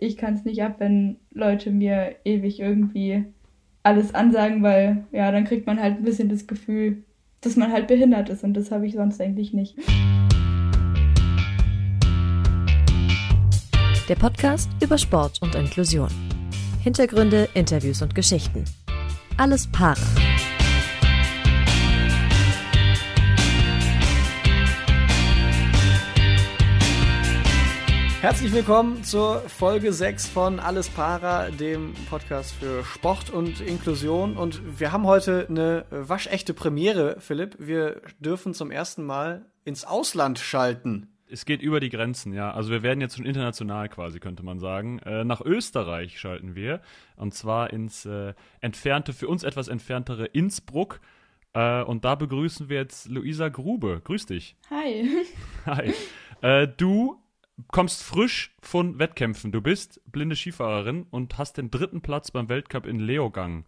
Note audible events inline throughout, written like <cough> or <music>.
ich kann es nicht ab, wenn Leute mir ewig irgendwie alles ansagen, weil ja, dann kriegt man halt ein bisschen das Gefühl, dass man halt behindert ist und das habe ich sonst eigentlich nicht. Der Podcast über Sport und Inklusion. Hintergründe, Interviews und Geschichten. Alles Para. Herzlich willkommen zur Folge 6 von Alles Para, dem Podcast für Sport und Inklusion. Und wir haben heute eine waschechte Premiere, Philipp. Wir dürfen zum ersten Mal ins Ausland schalten. Es geht über die Grenzen, ja. Also wir werden jetzt schon international quasi, könnte man sagen. Äh, nach Österreich schalten wir. Und zwar ins äh, entfernte, für uns etwas entferntere Innsbruck. Äh, und da begrüßen wir jetzt Luisa Grube. Grüß dich. Hi. <laughs> Hi. Äh, du kommst frisch von Wettkämpfen. Du bist blinde Skifahrerin und hast den dritten Platz beim Weltcup in Leogang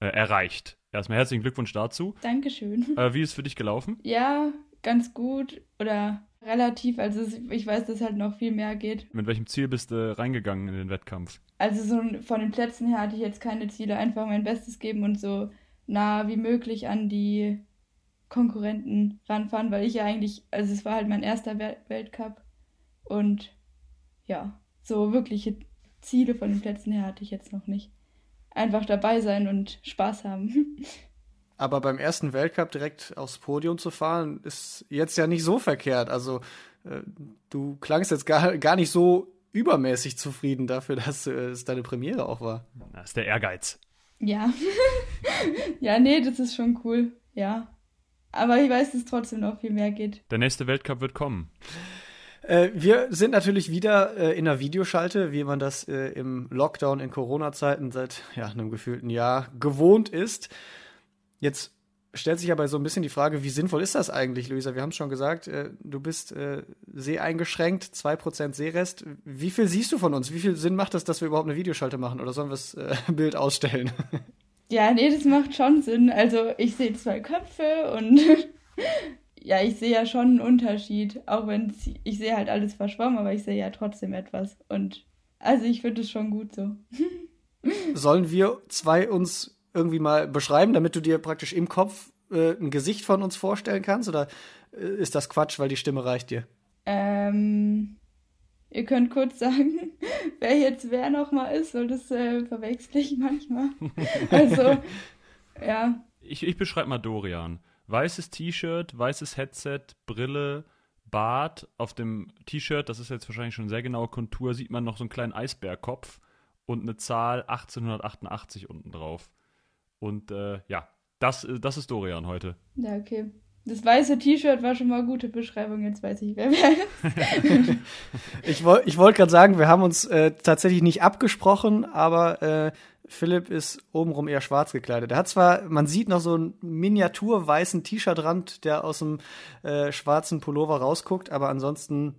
äh, erreicht. Erstmal herzlichen Glückwunsch dazu. Dankeschön. Äh, wie ist es für dich gelaufen? Ja, ganz gut oder relativ. Also ich weiß, dass halt noch viel mehr geht. Mit welchem Ziel bist du reingegangen in den Wettkampf? Also so von den Plätzen her hatte ich jetzt keine Ziele. Einfach mein Bestes geben und so nah wie möglich an die Konkurrenten ranfahren, weil ich ja eigentlich, also es war halt mein erster Weltcup und ja, so wirkliche Ziele von den Plätzen her hatte ich jetzt noch nicht. Einfach dabei sein und Spaß haben. <laughs> Aber beim ersten Weltcup direkt aufs Podium zu fahren, ist jetzt ja nicht so verkehrt. Also äh, du klangst jetzt gar, gar nicht so übermäßig zufrieden dafür, dass äh, es deine Premiere auch war. Das ist der Ehrgeiz. Ja. <laughs> ja, nee, das ist schon cool. Ja. Aber ich weiß, dass es trotzdem noch viel mehr geht. Der nächste Weltcup wird kommen. Äh, wir sind natürlich wieder äh, in der Videoschalte, wie man das äh, im Lockdown in Corona-Zeiten seit ja, einem gefühlten Jahr gewohnt ist. Jetzt stellt sich aber so ein bisschen die Frage, wie sinnvoll ist das eigentlich, Luisa? Wir haben es schon gesagt, äh, du bist äh, seheingeschränkt, 2% Sehrest. Wie viel siehst du von uns? Wie viel Sinn macht das, dass wir überhaupt eine Videoschalte machen? Oder sollen wir das äh, <laughs> Bild ausstellen? Ja, nee, das macht schon Sinn. Also ich sehe zwei Köpfe und <laughs> ja, ich sehe ja schon einen Unterschied, auch wenn ich sehe halt alles verschwommen, aber ich sehe ja trotzdem etwas. Und also ich finde es schon gut so. <laughs> Sollen wir zwei uns irgendwie mal beschreiben, damit du dir praktisch im Kopf äh, ein Gesicht von uns vorstellen kannst? Oder äh, ist das Quatsch, weil die Stimme reicht dir? Ähm, ihr könnt kurz sagen, <laughs> wer jetzt wer nochmal ist, weil das äh, verwechsel ich manchmal. <laughs> Also, ja. Ich, ich beschreibe mal Dorian. Weißes T-Shirt, weißes Headset, Brille, Bart. Auf dem T-Shirt, das ist jetzt wahrscheinlich schon sehr genaue Kontur, sieht man noch so einen kleinen Eisbärkopf und eine Zahl 1888 unten drauf. Und äh, ja, das, äh, das ist Dorian heute. Ja, okay. Das weiße T-Shirt war schon mal eine gute Beschreibung, jetzt weiß ich, wer wer ist. <laughs> ich wollte ich wollt gerade sagen, wir haben uns äh, tatsächlich nicht abgesprochen, aber äh, Philipp ist obenrum eher schwarz gekleidet. Er hat zwar, man sieht noch so einen miniaturweißen T-Shirt-Rand, der aus dem äh, schwarzen Pullover rausguckt, aber ansonsten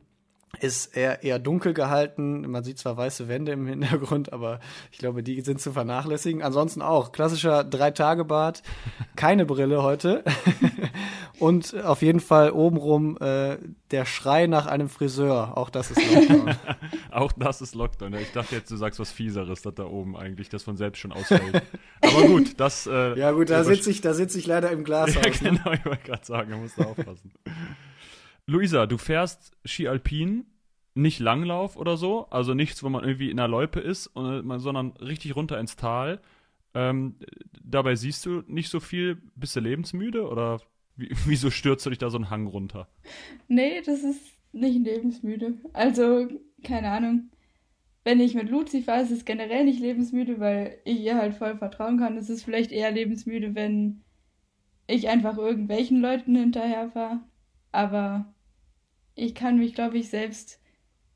ist er eher dunkel gehalten. Man sieht zwar weiße Wände im Hintergrund, aber ich glaube, die sind zu vernachlässigen. Ansonsten auch klassischer Drei-Tage-Bart, keine Brille heute <laughs> und auf jeden Fall obenrum äh, der Schrei nach einem Friseur. Auch das ist Lockdown. <laughs> auch das ist Lockdown. Ich dachte jetzt, du sagst was Fieseres, dass da oben eigentlich das von selbst schon ausfällt. aber gut, das. Äh, <laughs> ja gut, da sitze ich, da sitze ich leider im Glas. Ja, genau, ich wollte gerade sagen, da musst du aufpassen. <laughs> Luisa, du fährst Ski Alpin, nicht Langlauf oder so, also nichts, wo man irgendwie in der Loipe ist, sondern richtig runter ins Tal. Ähm, dabei siehst du nicht so viel. Bist du lebensmüde oder <laughs> wieso stürzt du dich da so einen Hang runter? Nee, das ist nicht lebensmüde. Also, keine Ahnung. Wenn ich mit Luzi fahre, ist es generell nicht lebensmüde, weil ich ihr halt voll vertrauen kann. Es ist vielleicht eher lebensmüde, wenn ich einfach irgendwelchen Leuten hinterher fahre. Aber ich kann mich, glaube ich, selbst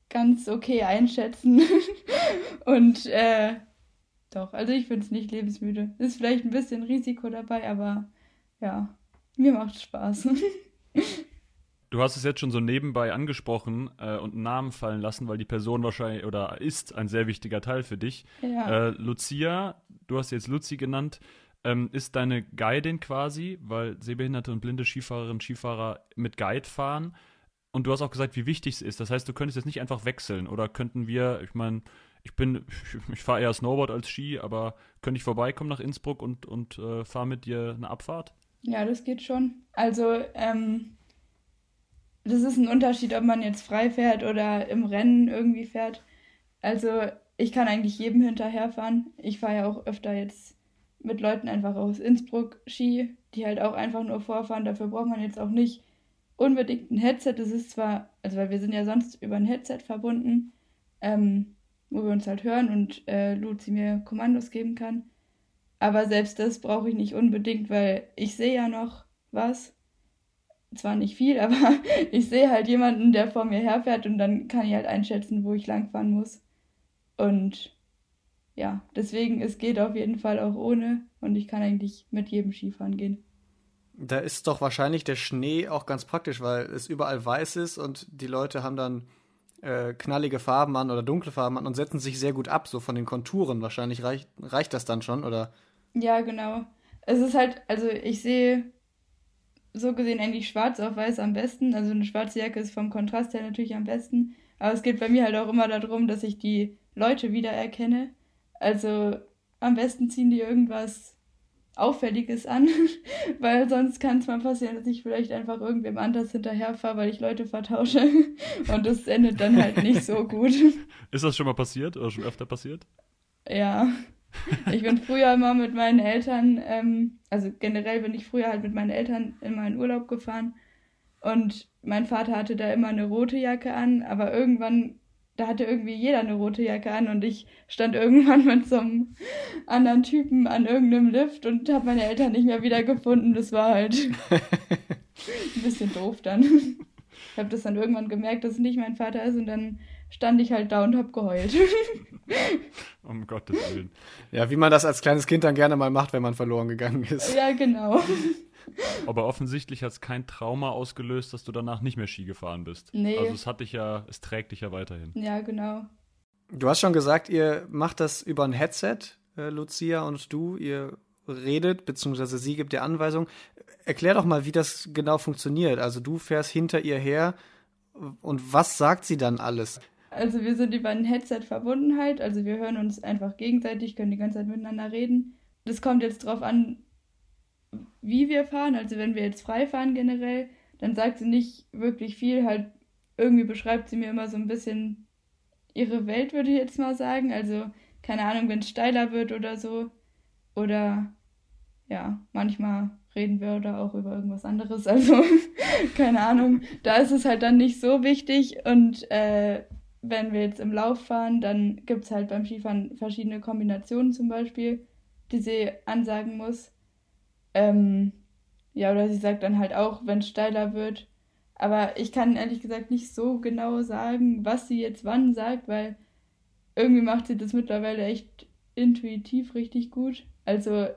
ganz okay einschätzen. <laughs> Und äh, doch, also ich finde es nicht lebensmüde. Ist vielleicht ein bisschen Risiko dabei, aber ja, mir macht Spaß. Du hast es jetzt schon so nebenbei angesprochen äh, und einen Namen fallen lassen, weil die Person wahrscheinlich oder ist ein sehr wichtiger Teil für dich. Ja. Äh, Lucia, du hast jetzt Luzi genannt, ähm, ist deine Guidin quasi, weil sehbehinderte und blinde Skifahrerinnen und Skifahrer mit Guide fahren. Und du hast auch gesagt, wie wichtig es ist. Das heißt, du könntest jetzt nicht einfach wechseln oder könnten wir, ich meine, ich bin, ich, <laughs> ich fahre eher Snowboard als Ski, aber könnte ich vorbeikommen nach Innsbruck und, und äh, fahre mit dir eine Abfahrt? Ja, das geht schon. Also, ähm, das ist ein Unterschied, ob man jetzt frei fährt oder im Rennen irgendwie fährt. Also, ich kann eigentlich jedem hinterherfahren. Ich fahre ja auch öfter jetzt mit Leuten einfach aus Innsbruck Ski, die halt auch einfach nur vorfahren. Dafür braucht man jetzt auch nicht unbedingt ein Headset. Das ist zwar, also weil wir sind ja sonst über ein Headset verbunden, ähm, wo wir uns halt hören und äh, Luzi mir Kommandos geben kann. Aber selbst das brauche ich nicht unbedingt, weil ich sehe ja noch was. Zwar nicht viel, <laughs> aber ich sehe halt jemanden, der vor mir herfährt und dann kann ich halt einschätzen, wo ich langfahren muss. Und ja, deswegen, es geht auf jeden Fall auch ohne und ich kann eigentlich mit jedem Skifahren gehen. Da ist doch wahrscheinlich der Schnee auch ganz praktisch, weil es überall weiß ist und die Leute haben dann äh, knallige Farben an oder dunkle Farben an und setzen sich sehr gut ab, so von den Konturen. Wahrscheinlich reicht, reicht das dann schon, oder? Ja, genau. Es ist halt, also ich sehe so gesehen eigentlich schwarz auf weiß am besten. Also eine schwarze Jacke ist vom Kontrast her natürlich am besten. Aber es geht bei mir halt auch immer darum, dass ich die Leute wiedererkenne. Also am besten ziehen die irgendwas Auffälliges an, <laughs> weil sonst kann es mal passieren, dass ich vielleicht einfach irgendwem anders hinterherfahre, weil ich Leute vertausche <laughs> und das endet dann halt nicht so gut. <laughs> Ist das schon mal passiert oder schon öfter passiert? Ja. Ich bin früher immer mit meinen Eltern, ähm, also generell bin ich früher halt mit meinen Eltern immer in Urlaub gefahren und mein Vater hatte da immer eine rote Jacke an, aber irgendwann da hatte irgendwie jeder eine rote Jacke an und ich stand irgendwann <laughs> mit so einem anderen Typen an irgendeinem Lift und habe meine Eltern nicht mehr wiedergefunden. Das war halt <laughs> ein bisschen doof dann. Ich habe das dann irgendwann gemerkt, dass es nicht mein Vater ist und dann stand ich halt da und habe geheult. <laughs> um Gottes Willen. Ja, wie man das als kleines Kind dann gerne mal macht, wenn man verloren gegangen ist. Ja, genau. Aber offensichtlich hat es kein Trauma ausgelöst, dass du danach nicht mehr Ski gefahren bist. Nee. Also es hat dich ja, es trägt dich ja weiterhin. Ja, genau. Du hast schon gesagt, ihr macht das über ein Headset, äh, Lucia und du. Ihr redet, beziehungsweise sie gibt dir Anweisungen. Erklär doch mal, wie das genau funktioniert. Also du fährst hinter ihr her und was sagt sie dann alles? Also wir sind über ein Headset verbunden halt, also wir hören uns einfach gegenseitig, können die ganze Zeit miteinander reden. Das kommt jetzt drauf an, wie wir fahren. Also wenn wir jetzt frei fahren generell, dann sagt sie nicht wirklich viel. Halt irgendwie beschreibt sie mir immer so ein bisschen ihre Welt, würde ich jetzt mal sagen. Also keine Ahnung, wenn es steiler wird oder so. Oder ja, manchmal reden wir oder auch über irgendwas anderes. <laughs> Also keine Ahnung. Da ist es halt dann nicht so wichtig. Und äh, wenn wir jetzt im Lauf fahren, dann gibt es halt beim Skifahren verschiedene Kombinationen zum Beispiel, die sie ansagen muss. Ähm, ja, oder sie sagt dann halt auch, wenn es steiler wird. Aber ich kann ehrlich gesagt nicht so genau sagen, was sie jetzt wann sagt, weil irgendwie macht sie das mittlerweile echt intuitiv richtig gut. Also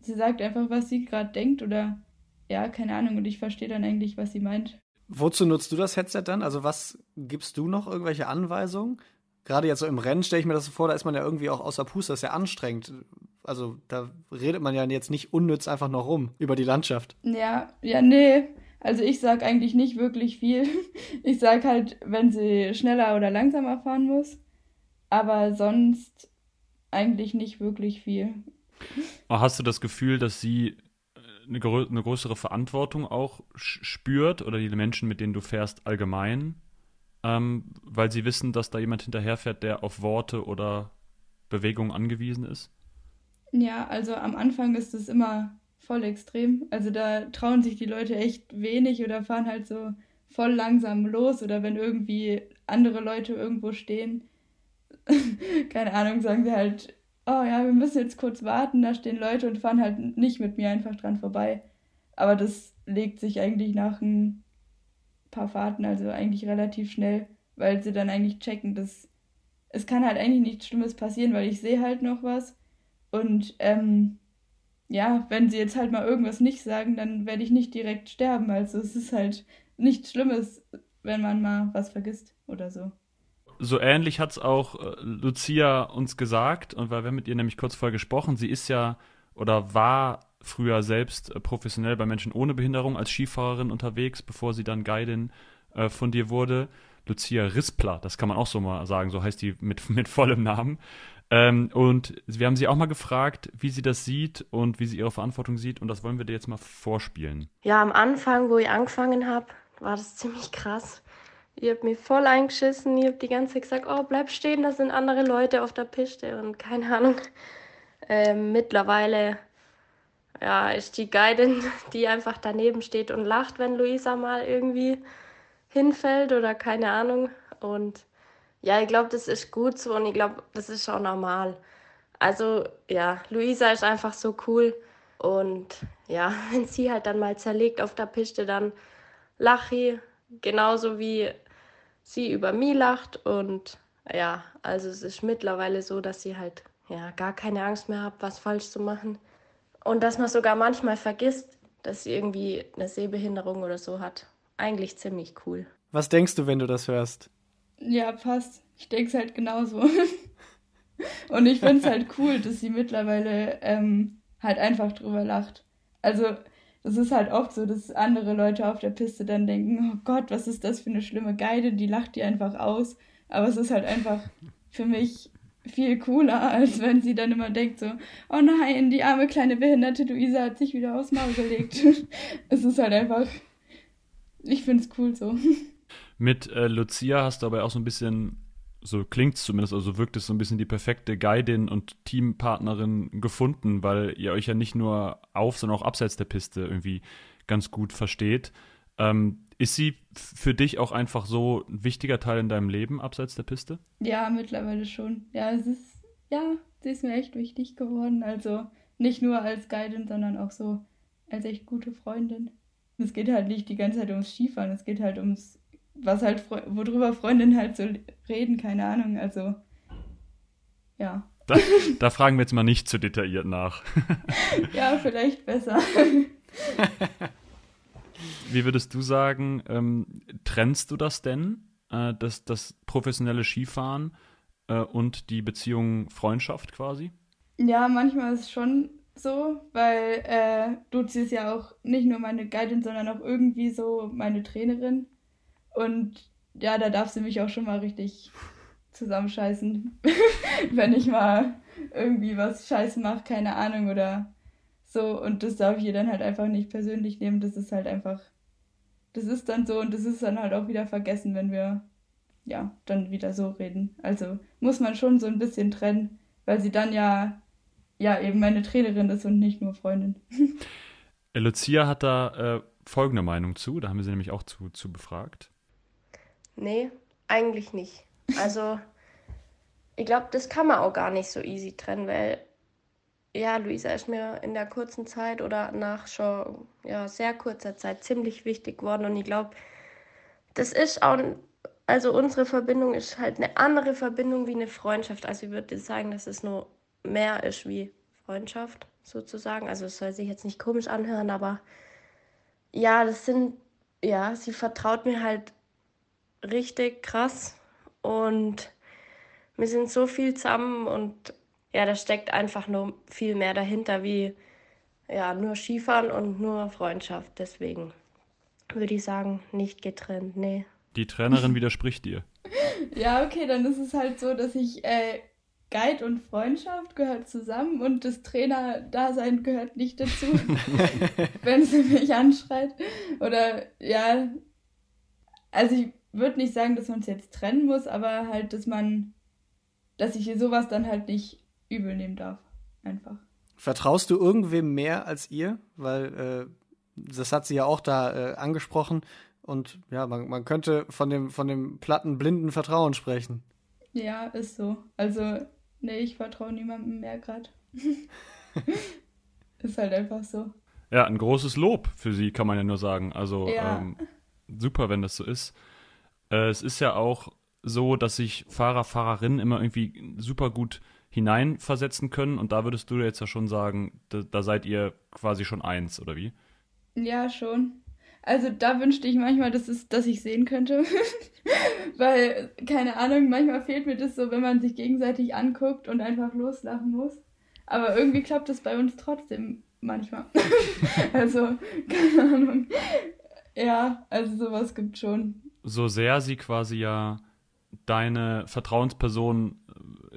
sie sagt einfach, was sie gerade denkt oder ja, keine Ahnung und ich verstehe dann eigentlich, was sie meint. Wozu nutzt du das Headset dann? Also was gibst du noch irgendwelche Anweisungen? Gerade jetzt so im Rennen stelle ich mir das so vor, da ist man ja irgendwie auch außer Puste, das ist ja anstrengend also da redet man ja jetzt nicht unnütz einfach noch rum über die Landschaft. Ja, ja, nee. Also ich sag eigentlich nicht wirklich viel. <laughs> Ich sag halt, wenn sie schneller oder langsamer fahren muss. Aber sonst eigentlich nicht wirklich viel. Hast du das Gefühl, dass sie eine, grö eine größere Verantwortung auch spürt oder die Menschen, mit denen du fährst, allgemein? Ähm, weil sie wissen, dass da jemand hinterherfährt, der auf Worte oder Bewegung angewiesen ist? Ja, also am Anfang ist es immer voll extrem. Also da trauen sich die Leute echt wenig oder fahren halt so voll langsam los oder wenn irgendwie andere Leute irgendwo stehen, <laughs> keine Ahnung, sagen sie halt, oh ja, wir müssen jetzt kurz warten, da stehen Leute und fahren halt nicht mit mir einfach dran vorbei. Aber das legt sich eigentlich nach ein paar Fahrten, also eigentlich relativ schnell, weil sie dann eigentlich checken, dass es kann halt eigentlich nichts Schlimmes passieren, weil ich sehe halt noch was und ähm, ja, wenn sie jetzt halt mal irgendwas nicht sagen, dann werde ich nicht direkt sterben. Also es ist halt nichts Schlimmes, wenn man mal was vergisst oder so. So ähnlich hat es auch äh, Lucia uns gesagt, und weil wir mit ihr nämlich kurz vorher gesprochen, sie ist ja oder war früher selbst äh, professionell bei Menschen ohne Behinderung als Skifahrerin unterwegs, bevor sie dann Guidin äh, von dir wurde. Lucia Rispler, das kann man auch so mal sagen, so heißt die mit, <laughs> mit vollem Namen. Ähm, und wir haben sie auch mal gefragt, wie sie das sieht und wie sie ihre Verantwortung sieht. Und das wollen wir dir jetzt mal vorspielen. Ja, am Anfang, wo ich angefangen habe, war das ziemlich krass. Ihr habt mich voll eingeschissen. Ihr habt die ganze Zeit gesagt, oh, bleib stehen, da sind andere Leute auf der Piste und keine Ahnung. Ähm, mittlerweile ja, ist die Guidin, <laughs> die einfach daneben steht und lacht, wenn Luisa mal irgendwie hinfällt oder keine Ahnung. Und ja, ich glaube, das ist gut so und ich glaube, das ist auch normal. Also ja, Luisa ist einfach so cool und ja, <laughs> wenn sie halt dann mal zerlegt auf der Piste, dann lache ich genauso wie sie über mich lacht und ja, also es ist mittlerweile so, dass sie halt ja gar keine Angst mehr hat, was falsch zu machen und dass man sogar manchmal vergisst, dass sie irgendwie eine Sehbehinderung oder so hat. Eigentlich ziemlich cool. Was denkst du, wenn du das hörst? Ja, passt. Ich denke es halt genauso. <laughs> Und ich finde es halt cool, dass sie mittlerweile ähm, halt einfach drüber lacht. Also, das ist halt oft so, dass andere Leute auf der Piste dann denken, oh Gott, was ist das für eine schlimme Geide, die lacht die einfach aus. Aber es ist halt einfach für mich viel cooler, <laughs> als wenn sie dann immer denkt so, oh nein, die arme kleine behinderte Luisa hat sich wieder aufs Maul gelegt. <laughs> es ist halt einfach, ich finde es cool so. <laughs> Mit äh, Lucia hast du aber auch so ein bisschen, so klingt es zumindest, also wirkt es so ein bisschen die perfekte Guidin und Teampartnerin gefunden, weil ihr euch ja nicht nur auf, sondern auch abseits der Piste irgendwie ganz gut versteht. Ähm, ist sie für dich auch einfach so ein wichtiger Teil in deinem Leben abseits der Piste? Ja, mittlerweile schon. Ja, es ist, ja, sie ist mir echt wichtig geworden. Also nicht nur als Guidin, sondern auch so als echt gute Freundin. Es geht halt nicht die ganze Zeit ums Skifahren, es geht halt ums was halt, worüber Freundinnen halt so reden, keine Ahnung, also, ja. Da, da fragen wir jetzt mal nicht zu detailliert nach. <laughs> ja, vielleicht besser. <laughs> Wie würdest du sagen, ähm, trennst du das denn, äh, das, das professionelle Skifahren äh, und die Beziehung Freundschaft quasi? Ja, manchmal ist es schon so, weil äh, Duzi ist ja auch nicht nur meine Guidin, sondern auch irgendwie so meine Trainerin. Und ja, da darf sie mich auch schon mal richtig zusammenscheißen, <laughs> wenn ich mal irgendwie was scheiße mache, keine Ahnung oder so. Und das darf ich ihr dann halt einfach nicht persönlich nehmen. Das ist halt einfach, das ist dann so und das ist dann halt auch wieder vergessen, wenn wir ja dann wieder so reden. Also muss man schon so ein bisschen trennen, weil sie dann ja ja eben meine Trainerin ist und nicht nur Freundin. <laughs> Lucia hat da äh, folgende Meinung zu, da haben wir sie nämlich auch zu, zu befragt. Nee, eigentlich nicht. Also, ich glaube, das kann man auch gar nicht so easy trennen, weil ja, Luisa ist mir in der kurzen Zeit oder nach schon ja, sehr kurzer Zeit ziemlich wichtig geworden und ich glaube, das ist auch, also unsere Verbindung ist halt eine andere Verbindung wie eine Freundschaft. Also ich würde sagen, dass es nur mehr ist wie Freundschaft sozusagen. Also es soll sich jetzt nicht komisch anhören, aber ja, das sind, ja, sie vertraut mir halt richtig krass und wir sind so viel zusammen und ja, da steckt einfach nur viel mehr dahinter wie ja, nur Skifahren und nur Freundschaft. Deswegen würde ich sagen, nicht getrennt, nee. Die Trainerin <laughs> widerspricht dir. Ja, okay, dann ist es halt so, dass ich äh, Guide und Freundschaft gehört zusammen und das Trainer-Dasein gehört nicht dazu, <laughs> wenn sie mich anschreit. Oder ja, also ich würde nicht sagen, dass man es jetzt trennen muss, aber halt, dass man, dass ich sowas dann halt nicht übel nehmen darf. Einfach. Vertraust du irgendwem mehr als ihr? Weil äh, das hat sie ja auch da äh, angesprochen. Und ja, man, man könnte von dem, von dem platten, blinden Vertrauen sprechen. Ja, ist so. Also, nee, ich vertraue niemandem mehr gerade. <laughs> <laughs> ist halt einfach so. Ja, ein großes Lob für sie, kann man ja nur sagen. Also, ja. ähm, super, wenn das so ist. Äh, es ist ja auch so, dass sich Fahrer, Fahrerinnen immer irgendwie super gut hineinversetzen können. Und da würdest du jetzt ja schon sagen, da, da seid ihr quasi schon eins, oder wie? Ja, schon. Also da wünschte ich manchmal, dass, es, dass ich sehen könnte. <laughs> Weil, keine Ahnung, manchmal fehlt mir das so, wenn man sich gegenseitig anguckt und einfach loslachen muss. Aber irgendwie klappt das bei uns trotzdem manchmal. <laughs> also, keine Ahnung. Ja, also sowas gibt schon. So sehr sie quasi ja deine Vertrauensperson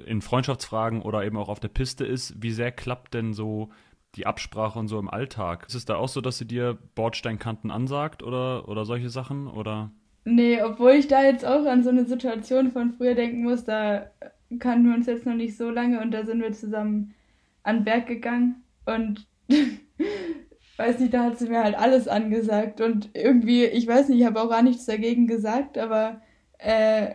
in Freundschaftsfragen oder eben auch auf der Piste ist, wie sehr klappt denn so die Absprache und so im Alltag? Ist es da auch so, dass sie dir Bordsteinkanten ansagt oder, oder solche Sachen? Oder? Nee, obwohl ich da jetzt auch an so eine Situation von früher denken muss, da kannten wir uns jetzt noch nicht so lange und da sind wir zusammen an den Berg gegangen und <laughs> weiß nicht, da hat sie mir halt alles angesagt und irgendwie, ich weiß nicht, ich habe auch gar nichts dagegen gesagt, aber äh,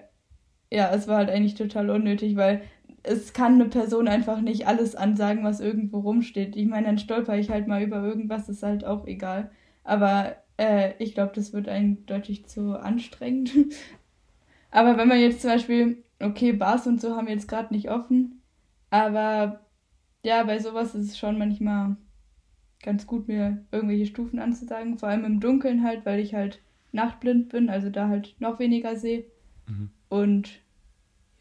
ja, es war halt eigentlich total unnötig, weil es kann eine Person einfach nicht alles ansagen, was irgendwo rumsteht. Ich meine, dann stolper ich halt mal über irgendwas, ist halt auch egal. Aber äh, ich glaube, das wird eindeutig zu anstrengend. <laughs> aber wenn man jetzt zum Beispiel, okay, Bars und so haben wir jetzt gerade nicht offen, aber ja, bei sowas ist es schon manchmal ganz gut, mir irgendwelche Stufen anzusagen. Vor allem im Dunkeln halt, weil ich halt nachtblind bin, also da halt noch weniger sehe. Mhm. Und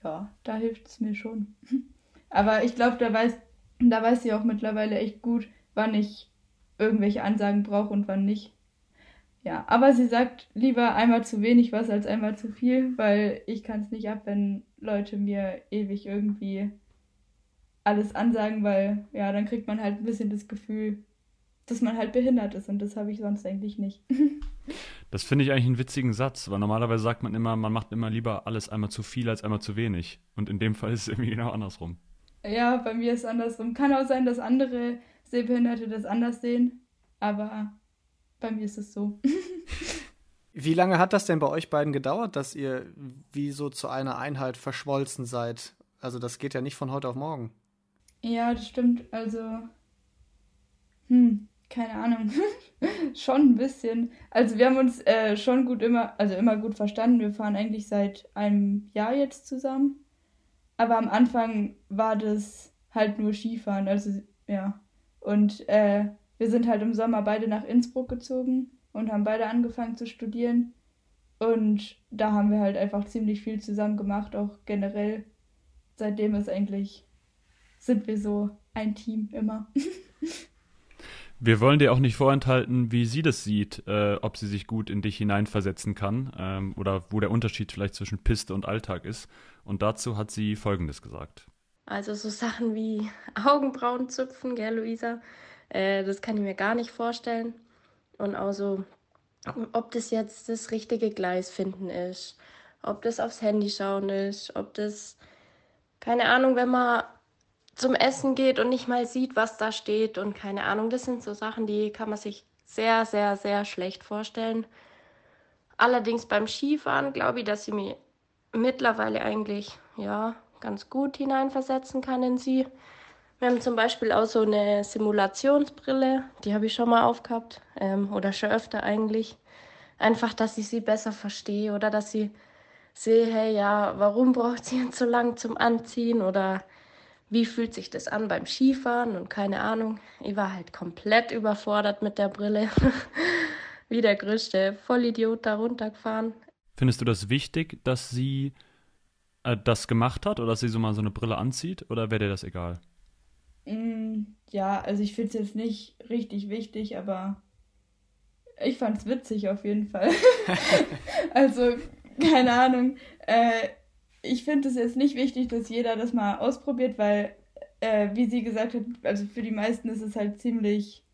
ja, da hilft es mir schon. <laughs> Aber ich glaube, da weiß, da weiß sie auch mittlerweile echt gut, wann ich irgendwelche Ansagen brauche und wann nicht. Ja, aber sie sagt lieber einmal zu wenig was als einmal zu viel, weil ich kann es nicht ab, wenn Leute mir ewig irgendwie alles ansagen, weil ja, dann kriegt man halt ein bisschen das Gefühl, dass man halt behindert ist und das habe ich sonst eigentlich nicht. <laughs> Das finde ich eigentlich einen witzigen Satz, weil normalerweise sagt man immer, man macht immer lieber alles einmal zu viel als einmal zu wenig. Und in dem Fall ist es irgendwie genau andersrum. Ja, bei mir ist es andersrum. Kann auch sein, dass andere Sehbehinderte das anders sehen, aber bei mir ist es so. <laughs> Wie lange hat das denn bei euch beiden gedauert, dass ihr wie so zu einer Einheit verschmolzen seid? Also das geht ja nicht von heute auf morgen. Ja, das stimmt. Also, hm, keine Ahnung. <laughs> schon ein bisschen. Also wir haben uns äh, schon gut immer, also immer gut verstanden. Wir fahren eigentlich seit einem Jahr jetzt zusammen. Aber am Anfang war das halt nur Skifahren. Also ja. Und äh, wir sind halt im Sommer beide nach Innsbruck gezogen und haben beide angefangen zu studieren. Und da haben wir halt einfach ziemlich viel zusammen gemacht, auch generell. Seitdem ist eigentlich, sind wir so ein Team immer. <laughs> Wir wollen dir auch nicht vorenthalten, wie sie das sieht, äh, ob sie sich gut in dich hineinversetzen kann ähm, oder wo der Unterschied vielleicht zwischen Piste und Alltag ist. Und dazu hat sie Folgendes gesagt. Also so Sachen wie Augenbrauen zupfen, gell, Luisa? Äh, das kann ich mir gar nicht vorstellen. Und auch so, ob das jetzt das richtige Gleis finden ist, ob das aufs Handy schauen ist, ob das, keine Ahnung, wenn man zum Essen geht und nicht mal sieht, was da steht und keine Ahnung. Das sind so Sachen, die kann man sich sehr, sehr, sehr schlecht vorstellen. Allerdings beim Skifahren glaube ich, dass sie mich mittlerweile eigentlich ja ganz gut hineinversetzen kann in sie. Wir haben zum Beispiel auch so eine Simulationsbrille, die habe ich schon mal aufgehabt ähm, oder schon öfter eigentlich. Einfach, dass ich sie besser verstehe oder dass sie sehe, hey, ja, warum <laughs> braucht sie jetzt so lang zum Anziehen oder wie fühlt sich das an beim Skifahren und keine Ahnung. Ich war halt komplett überfordert mit der Brille. <laughs> Wie der größte Vollidiot da runtergefahren. Findest du das wichtig, dass sie äh, das gemacht hat oder dass sie so mal so eine Brille anzieht oder wäre dir das egal? Mm, ja, also ich finde es jetzt nicht richtig wichtig, aber ich fand es witzig auf jeden Fall. <laughs> also, keine Ahnung. Äh, ich finde es jetzt nicht wichtig, dass jeder das mal ausprobiert, weil, äh, wie sie gesagt hat, also für die meisten ist es halt ziemlich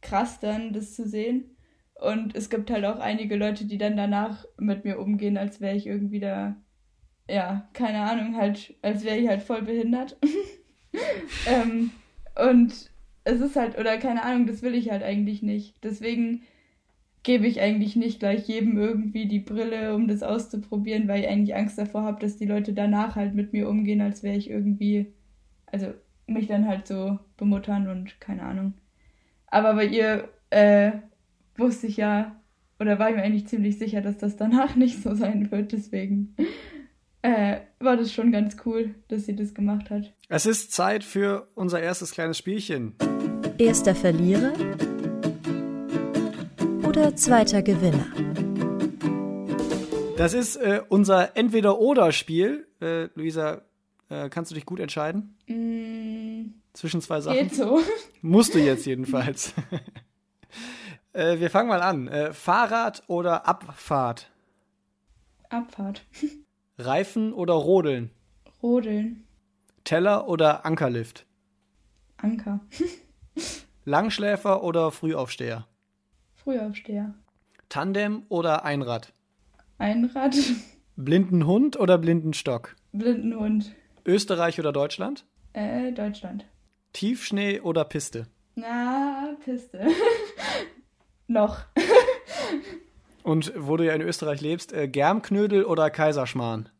krass dann, das zu sehen. Und es gibt halt auch einige Leute, die dann danach mit mir umgehen, als wäre ich irgendwie da, ja, keine Ahnung, halt, als wäre ich halt voll behindert. <laughs> ähm, und es ist halt, oder keine Ahnung, das will ich halt eigentlich nicht. Deswegen gebe ich eigentlich nicht gleich jedem irgendwie die Brille, um das auszuprobieren, weil ich eigentlich Angst davor habe, dass die Leute danach halt mit mir umgehen, als wäre ich irgendwie, also mich dann halt so bemuttern und keine Ahnung. Aber bei ihr äh, wusste ich ja, oder war ich mir eigentlich ziemlich sicher, dass das danach nicht so sein wird, deswegen äh, war das schon ganz cool, dass sie das gemacht hat. Es ist Zeit für unser erstes kleines Spielchen. Erster Verlierer oder zweiter Gewinner? Das ist äh, unser Entweder-Oder-Spiel. Äh, Luisa, äh, kannst du dich gut entscheiden? Mm, Zwischen zwei Sachen? geht so. <laughs> Musst du jetzt jedenfalls. <laughs> Äh, wir fangen mal an. Äh, Fahrrad oder Abfahrt? Abfahrt. <laughs> Reifen oder Rodeln? Rodeln. Teller oder Ankerlift? Anker. Langschläfer oder Frühaufsteher? Frühaufsteher. Tandem oder Einrad? Einrad. <laughs> Blinden Hund oder blinden Stock? Blindenhund. Österreich oder Deutschland? Äh, Deutschland. Tiefschnee oder Piste? Na, Piste. <laughs> Noch. <laughs> Und wo du ja in Österreich lebst, äh, Germknödel oder Kaiserschmarrn?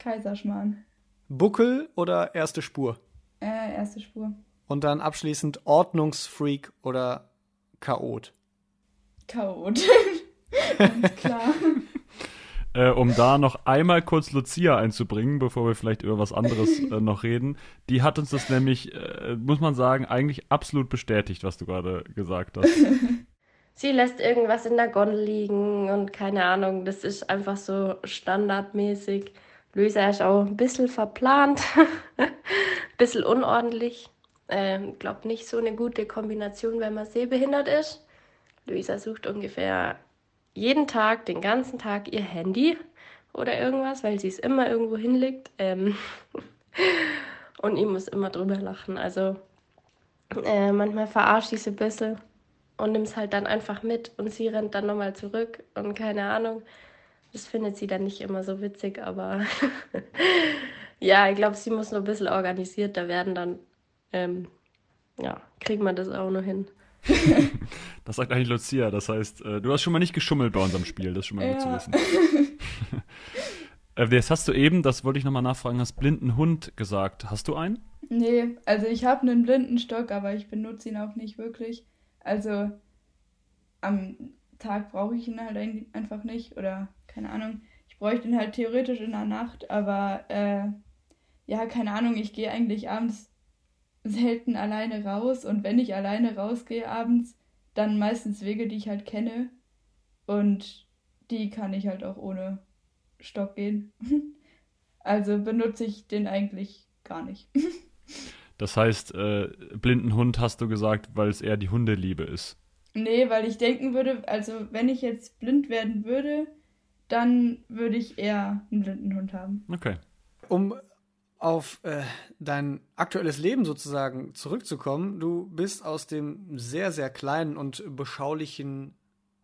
Kaiserschmarrn. Buckel oder erste Spur? Äh, erste Spur. Und dann abschließend Ordnungsfreak oder Chaot? Chaot. <laughs> Ganz klar. <laughs> Äh, um da noch einmal kurz Lucia einzubringen, bevor wir vielleicht über was anderes <laughs> äh, noch reden. Die hat uns das nämlich, äh, muss man sagen, eigentlich absolut bestätigt, was du gerade gesagt hast. Sie lässt irgendwas in der Gondel liegen und keine Ahnung, das ist einfach so standardmäßig. Luisa ist auch ein bisschen verplant, ein bisschen unordentlich. Ähm, glaube nicht so eine gute Kombination, wenn man sehbehindert ist. Luisa sucht ungefähr jeden Tag, den ganzen Tag ihr Handy oder irgendwas, weil sie es immer irgendwo hinlegt. Ähm <laughs> und ich muss immer drüber lachen. Also äh, manchmal verarsche ich sie ein bisschen und nimm es halt dann einfach mit und sie rennt dann nochmal zurück und keine Ahnung. Das findet sie dann nicht immer so witzig, aber <laughs> ja, ich glaube, sie muss noch ein bisschen organisierter werden, dann ähm, ja, kriegt man das auch noch hin. Das sagt eigentlich Lucia, das heißt, äh, du hast schon mal nicht geschummelt bei unserem Spiel, das ist schon mal gut zu Ja. wissen. <laughs> Äh, Jetzt hast du eben, das wollte ich nochmal nachfragen, hast blinden Hund gesagt. Hast du einen? Nee, also ich habe einen Blindenstock, aber ich benutze ihn auch nicht wirklich. Also am Tag brauche ich ihn halt ein- einfach nicht oder keine Ahnung. Ich bräuchte ihn halt theoretisch in der Nacht, aber äh, ja, keine Ahnung, ich gehe eigentlich abends selten alleine raus und wenn ich alleine rausgehe abends, dann meistens Wege, die ich halt kenne und die kann ich halt auch ohne Stock gehen. <laughs> Also benutze ich den eigentlich gar nicht. <laughs> Das heißt, äh, blinden Hund hast du gesagt, weil es eher die Hundeliebe ist. Nee, weil ich denken würde, also wenn ich jetzt blind werden würde, dann würde ich eher einen blinden Hund haben. Okay. Um auf äh, dein aktuelles Leben sozusagen zurückzukommen, du bist aus dem sehr, sehr kleinen und beschaulichen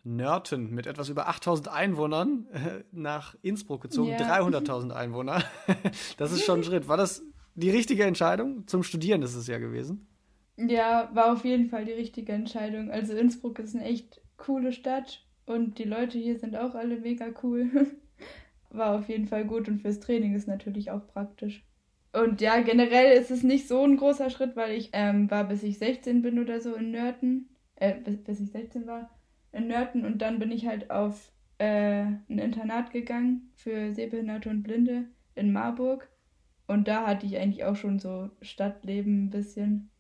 Nörten mit etwas über 8000 Einwohnern äh, nach Innsbruck gezogen. Ja. 300.000 Einwohner. <laughs> das ist schon ein Schritt. War das die richtige Entscheidung? Zum Studieren ist es ja gewesen. Ja, war auf jeden Fall die richtige Entscheidung. Also Innsbruck ist eine echt coole Stadt und die Leute hier sind auch alle mega cool. <laughs> War auf jeden Fall gut und fürs Training ist natürlich auch praktisch. Und ja, generell ist es nicht so ein großer Schritt, weil ich ähm, war, bis ich 16 bin oder so in Nörten. Äh, bis, bis ich 16 war in Nörten und dann bin ich halt auf äh, ein Internat gegangen für Sehbehinderte und Blinde in Marburg. Und da hatte ich eigentlich auch schon so Stadtleben ein bisschen.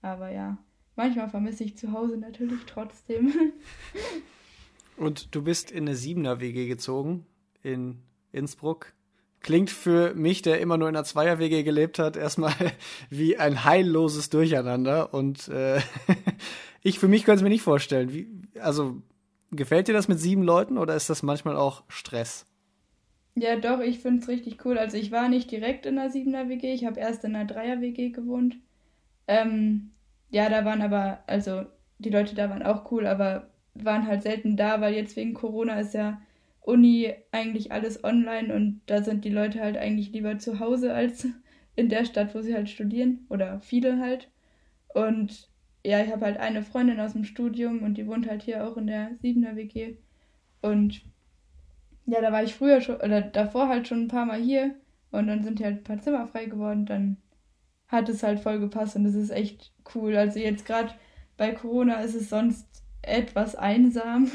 Aber ja, manchmal vermisse ich zu Hause natürlich trotzdem. <laughs> Und du bist in eine Siebener-WG gezogen in Innsbruck. Klingt für mich, der immer nur in einer Zweier-WG gelebt hat, erstmal <laughs> wie ein heilloses Durcheinander. Und äh, <laughs> ich für mich könnte es mir nicht vorstellen. Wie, also, gefällt dir das mit sieben Leuten oder ist das manchmal auch Stress? Ja, doch, ich finde es richtig cool. Also ich war nicht direkt in einer 7er WG, ich habe erst in einer 3er WG gewohnt. Ähm, ja, da waren aber, also die Leute da waren auch cool, aber waren halt selten da, weil jetzt wegen Corona ist ja Uni eigentlich alles online und da sind die Leute halt eigentlich lieber zu Hause als in der Stadt, wo sie halt studieren. Oder viele halt. Und ja, ich habe halt eine Freundin aus dem Studium und die wohnt halt hier auch in der 7er WG. Und ja, da war ich früher schon, oder davor halt schon ein paar Mal hier und dann sind hier halt ein paar Zimmer frei geworden, dann hat es halt voll gepasst und es ist echt cool. Also jetzt gerade bei Corona ist es sonst etwas einsam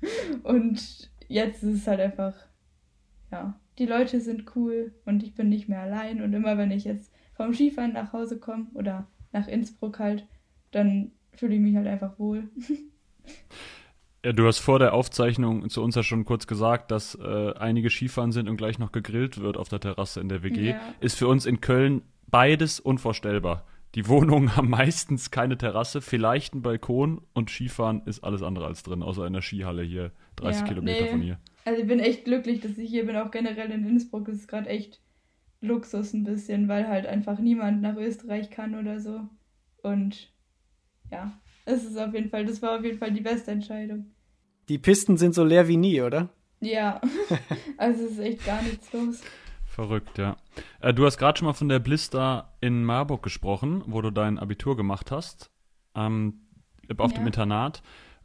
<laughs> und jetzt ist es halt einfach, ja, die Leute sind cool und ich bin nicht mehr allein und immer wenn ich jetzt vom Skifahren nach Hause komme oder nach Innsbruck halt, dann fühle ich mich halt einfach wohl. <laughs> Ja, du hast vor der Aufzeichnung zu uns ja schon kurz gesagt, dass äh, einige Skifahren sind und gleich noch gegrillt wird auf der Terrasse in der WG. Ja. Ist für uns in Köln beides unvorstellbar. Die Wohnungen <laughs> haben meistens keine Terrasse, vielleicht einen Balkon und Skifahren ist alles andere als drin, außer in der Skihalle hier, 30 ja, Kilometer nee. von hier. Also ich bin echt glücklich, dass ich hier bin, auch generell in Innsbruck ist es gerade echt Luxus ein bisschen, weil halt einfach niemand nach Österreich kann oder so. Und ja, es ist auf jeden Fall, das war auf jeden Fall die beste Entscheidung. Die Pisten sind so leer wie nie, oder? Ja, <laughs> also es ist echt gar nichts los. Verrückt, ja. Äh, du hast gerade schon mal von der Blister in Marburg gesprochen, wo du dein Abitur gemacht hast, ähm, auf ja. dem Internat.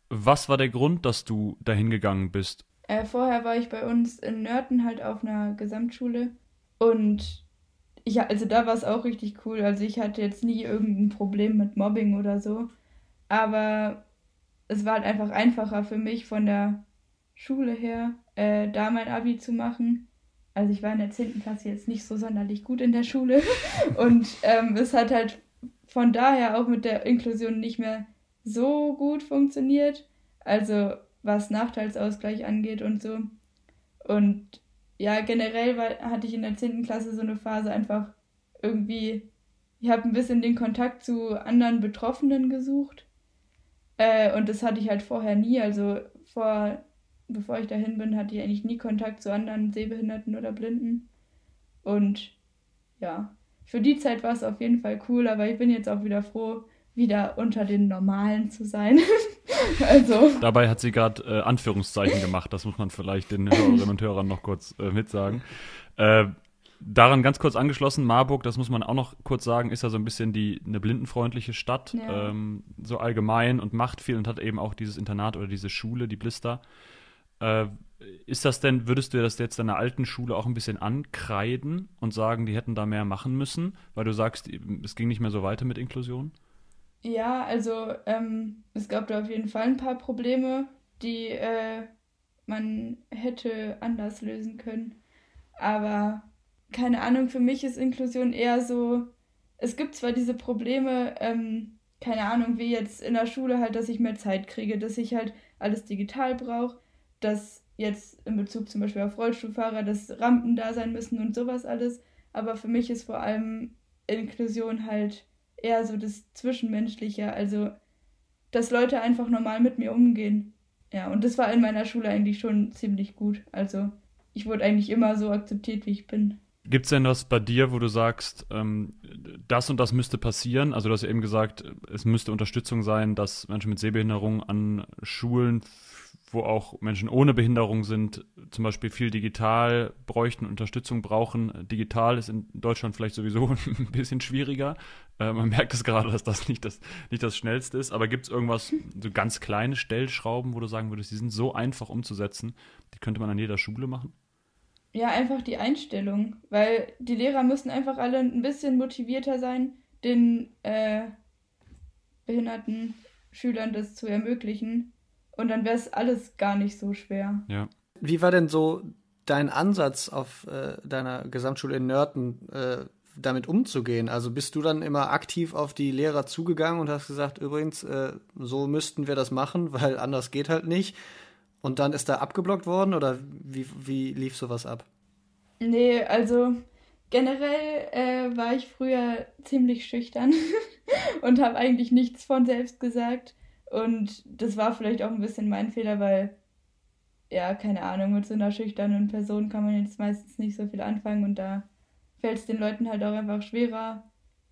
Was war der Grund, dass du dahin gegangen bist? Äh, vorher war ich bei uns in Nörten halt auf einer Gesamtschule und ja, also da war es auch richtig cool. Also ich hatte jetzt nie irgendein Problem mit Mobbing oder so, aber es war halt einfach einfacher für mich von der Schule her, äh, da mein Abi zu machen also ich war in der 10. Klasse jetzt nicht so sonderlich gut in der Schule <laughs> und ähm, es hat halt von daher auch mit der Inklusion nicht mehr so gut funktioniert, also was Nachteilsausgleich angeht und so. Und ja, generell war, hatte ich in der 10. Klasse so eine Phase einfach irgendwie, ich habe ein bisschen den Kontakt zu anderen Betroffenen gesucht. Äh, und das hatte ich halt vorher nie. Also vor bevor ich dahin bin, hatte ich eigentlich nie Kontakt zu anderen Sehbehinderten oder Blinden. Und ja, für die Zeit war es auf jeden Fall cool, aber ich bin jetzt auch wieder froh, wieder unter den Normalen zu sein. <laughs> also. Dabei hat sie gerade äh, Anführungszeichen gemacht, das muss man vielleicht den Hörerinnen und Hörern noch kurz äh, mitsagen. Äh, daran ganz kurz angeschlossen, Marburg, das muss man auch noch kurz sagen, ist ja so ein bisschen die eine blindenfreundliche Stadt, ja. ähm, so allgemein und macht viel und hat eben auch dieses Internat oder diese Schule, die Blister. Äh, ist das denn, würdest du das jetzt deiner alten Schule auch ein bisschen ankreiden und sagen, die hätten da mehr machen müssen, weil du sagst, es ging nicht mehr so weiter mit Inklusion? Ja, also ähm, es gab da auf jeden Fall ein paar Probleme, die äh, man hätte anders lösen können. Aber keine Ahnung, für mich ist Inklusion eher so, es gibt zwar diese Probleme, ähm, keine Ahnung, wie jetzt in der Schule halt, dass ich mehr Zeit kriege, dass ich halt alles digital brauche, dass jetzt in Bezug zum Beispiel auf Rollstuhlfahrer, dass Rampen da sein müssen und sowas alles. Aber für mich ist vor allem Inklusion halt eher so das Zwischenmenschliche, also dass Leute einfach normal mit mir umgehen. Ja, und das war in meiner Schule eigentlich schon ziemlich gut. Also ich wurde eigentlich immer so akzeptiert, wie ich bin. Gibt es denn was bei dir, wo du sagst, ähm, das und das müsste passieren? Also du hast ja eben gesagt, es müsste Unterstützung sein, dass Menschen mit Sehbehinderung an Schulen wo auch Menschen ohne Behinderung sind, zum Beispiel viel digital bräuchten, Unterstützung brauchen. Digital ist in Deutschland vielleicht sowieso <laughs> ein bisschen schwieriger. Äh, man merkt es gerade, dass das nicht das, nicht das Schnellste ist. Aber gibt es irgendwas, so ganz kleine Stellschrauben, wo du sagen würdest, die sind so einfach umzusetzen, die könnte man an jeder Schule machen? Ja, einfach die Einstellung. Weil die Lehrer müssen einfach alle ein bisschen motivierter sein, den äh, behinderten Schülern das zu ermöglichen und dann wäre es alles gar nicht so schwer. Ja. Wie war denn so dein Ansatz auf äh, deiner Gesamtschule in Nörten, äh, damit umzugehen? Also bist du dann immer aktiv auf die Lehrer zugegangen und hast gesagt, übrigens, äh, so müssten wir das machen, <laughs> weil anders geht halt nicht. Und dann ist da abgeblockt worden oder wie, wie lief sowas ab? Nee, also generell äh, war ich früher ziemlich schüchtern <laughs> und habe eigentlich nichts von selbst gesagt. Und das war vielleicht auch ein bisschen mein Fehler, weil, ja, keine Ahnung, mit so einer schüchternen Person kann man jetzt meistens nicht so viel anfangen und da fällt es den Leuten halt auch einfach schwerer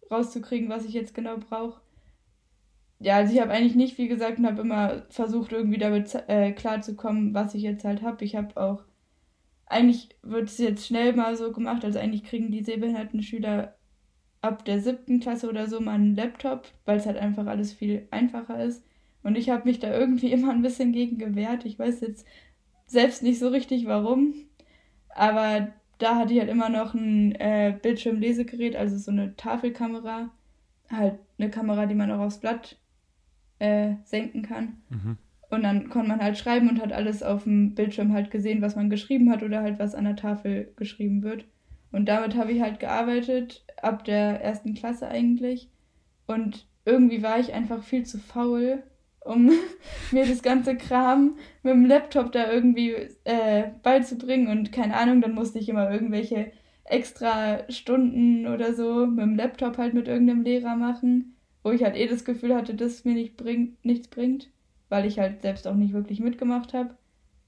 rauszukriegen, was ich jetzt genau brauche. Ja, also ich habe eigentlich nicht viel gesagt und habe immer versucht, irgendwie damit äh, klarzukommen, was ich jetzt halt habe. Ich habe auch, eigentlich wird es jetzt schnell mal so gemacht, also eigentlich kriegen die sehbehinderten Schüler ab der siebten Klasse oder so mal einen Laptop, weil es halt einfach alles viel einfacher ist. Und ich habe mich da irgendwie <laughs> immer ein bisschen gegen gewehrt. Ich weiß jetzt selbst nicht so richtig warum. Aber da hatte ich halt immer noch ein äh, Bildschirmlesegerät, also so eine Tafelkamera. Halt eine Kamera, die man auch aufs Blatt äh, senken kann. Mhm. Und dann konnte man halt schreiben und hat alles auf dem Bildschirm halt gesehen, was man geschrieben hat oder halt was an der Tafel geschrieben wird. Und damit habe ich halt gearbeitet, ab der ersten Klasse eigentlich. Und irgendwie war ich einfach viel zu faul, um <laughs> mir das ganze Kram mit dem Laptop da irgendwie äh, beizubringen und keine Ahnung, dann musste ich immer irgendwelche extra Stunden oder so mit dem Laptop halt mit irgendeinem Lehrer machen, wo ich halt eh das Gefühl hatte, dass es mir nicht bringt, nichts bringt, weil ich halt selbst auch nicht wirklich mitgemacht habe.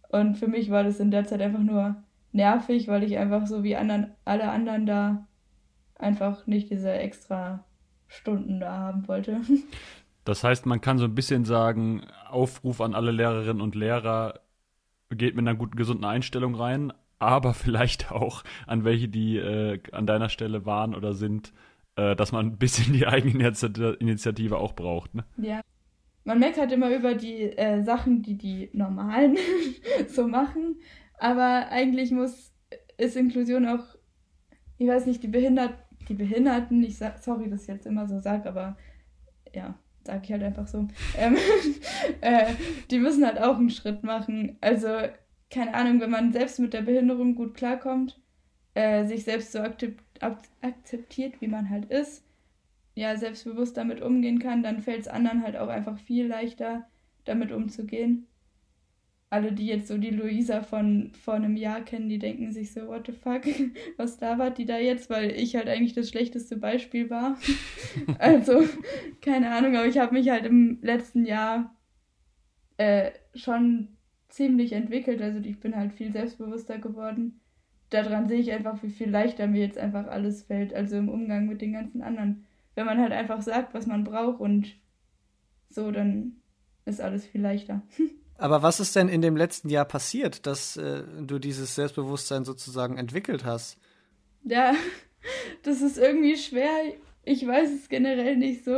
Und für mich war das in der Zeit einfach nur nervig, weil ich einfach so wie anderen, alle anderen da einfach nicht diese extra Stunden da haben wollte. <laughs> Das heißt, man kann so ein bisschen sagen, Aufruf an alle Lehrerinnen und Lehrer, geht mit einer guten, gesunden Einstellung rein, aber <laughs> vielleicht auch an welche, die äh, an deiner Stelle waren oder sind, äh, dass man ein bisschen die eigene Initiative auch braucht. Ne? Ja. Man meckert halt immer über die äh, Sachen, die die Normalen <laughs> so machen, aber eigentlich muss, ist Inklusion auch, ich weiß nicht, die, Behindert, die Behinderten, ich sag, sorry, dass ich jetzt immer so sage, aber ja, sag ich halt einfach so, ähm, <laughs> äh, die müssen halt auch einen Schritt machen. Also, keine Ahnung, wenn man selbst mit der Behinderung gut klarkommt, äh, sich selbst so akzeptiert, wie man halt ist, ja, selbstbewusst damit umgehen kann, dann fällt es anderen halt auch einfach viel leichter, damit umzugehen alle, die jetzt so die Luisa von vor einem Jahr kennen, die denken sich so, what the fuck, <laughs> was da war die da jetzt, weil ich halt eigentlich das schlechteste Beispiel war. <laughs> also, keine Ahnung, aber ich habe mich halt im letzten Jahr äh, schon ziemlich entwickelt. Also ich bin halt viel selbstbewusster geworden. Daran sehe ich einfach, wie viel leichter mir jetzt einfach alles fällt, also im Umgang mit den ganzen anderen. Wenn man halt einfach sagt, was man braucht und so, dann ist alles viel leichter. <laughs> Aber was ist denn in dem letzten Jahr passiert, dass äh, du dieses Selbstbewusstsein sozusagen entwickelt hast? Ja, <laughs> das ist irgendwie schwer. Ich weiß es generell nicht so.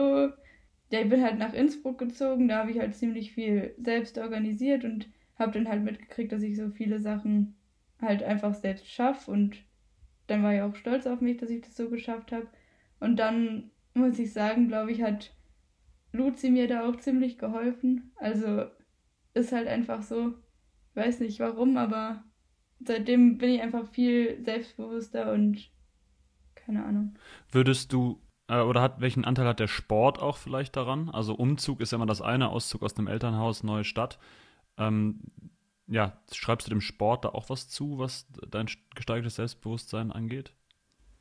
Ja, ich bin halt nach Innsbruck gezogen, da habe ich halt ziemlich viel selbst organisiert und habe dann halt mitgekriegt, dass ich so viele Sachen halt einfach selbst schaffe und dann war ich auch stolz auf mich, dass ich das so geschafft habe. Und dann muss ich sagen, glaube ich, hat Luzi mir da auch ziemlich geholfen. Also ist halt einfach so. Weiß nicht warum, aber seitdem bin ich einfach viel selbstbewusster und keine Ahnung. Würdest du äh, oder hat welchen Anteil hat der Sport auch vielleicht daran? Also Umzug ist ja immer das eine, Auszug aus dem Elternhaus, neue Stadt. Ähm, ja, schreibst du dem Sport da auch was zu, was dein gesteigertes Selbstbewusstsein angeht?